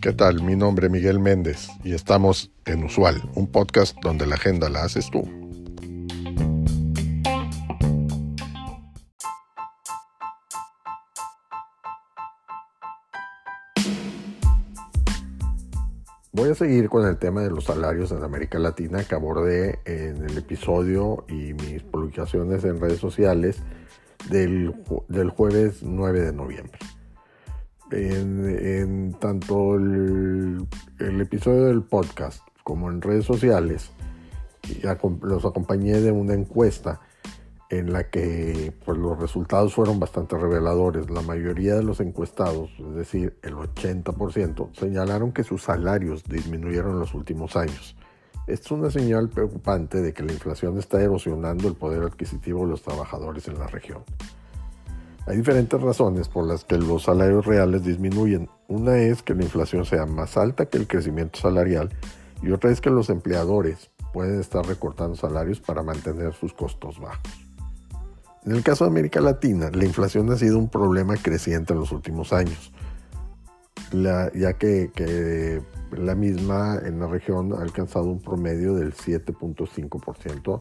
¿Qué tal? Mi nombre es Miguel Méndez y estamos en Usual, un podcast donde la agenda la haces tú. Voy a seguir con el tema de los salarios en América Latina que abordé en el episodio y mis publicaciones en redes sociales del, jueves 9 de noviembre. En, tanto el, episodio del podcast como en redes sociales los acompañé de una encuesta en la que pues, los resultados fueron bastante reveladores. La mayoría de los encuestados, es decir, el 80%, señalaron que sus salarios disminuyeron en los últimos años. Esto es una señal preocupante de que la inflación está erosionando el poder adquisitivo de los trabajadores en la región. Hay diferentes razones por las que los salarios reales disminuyen. Una es que la inflación sea más alta que el crecimiento salarial y otra es que los empleadores pueden estar recortando salarios para mantener sus costos bajos. En el caso de América Latina, la inflación ha sido un problema creciente en los últimos años, ya que, la misma en la región ha alcanzado un promedio del 7.5%.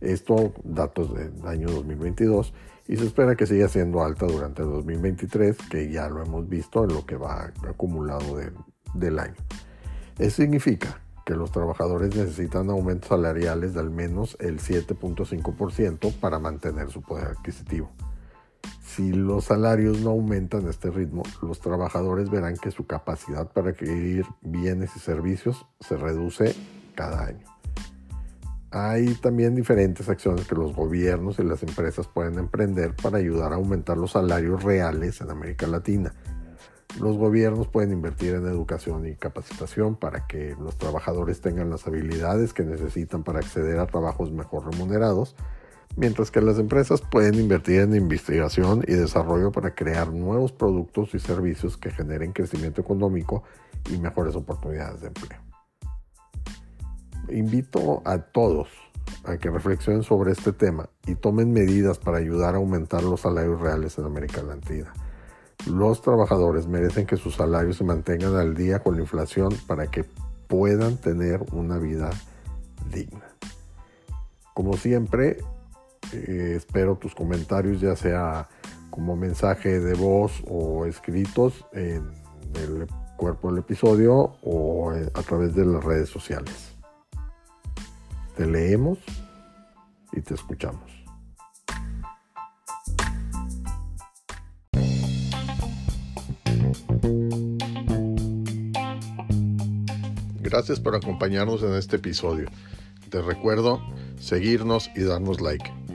Esto datos del año 2022 y se espera que siga siendo alta durante el 2023, que ya lo hemos visto en lo que va acumulado del año. Eso significa que los trabajadores necesitan aumentos salariales de al menos el 7.5% para mantener su poder adquisitivo. Si los salarios no aumentan a este ritmo, los trabajadores verán que su capacidad para adquirir bienes y servicios se reduce cada año. Hay también diferentes acciones que los gobiernos y las empresas pueden emprender para ayudar a aumentar los salarios reales en América Latina los gobiernos pueden invertir en educación y capacitación para que los trabajadores tengan las habilidades que necesitan para acceder a trabajos mejor remunerados, mientras que las empresas pueden invertir en investigación y desarrollo para crear nuevos productos y servicios que generen crecimiento económico y mejores oportunidades de empleo. Invito a todos a que reflexionen sobre este tema y tomen medidas para ayudar a aumentar los salarios reales en América Latina. Los trabajadores merecen que sus salarios se mantengan al día con la inflación para que puedan tener una vida digna. Como siempre, eh, espero tus comentarios, ya sea como mensaje de voz o escritos en el cuerpo del episodio o a través de las redes sociales. Te leemos y te escuchamos. Gracias por acompañarnos en este episodio. Te recuerdo seguirnos y darnos like.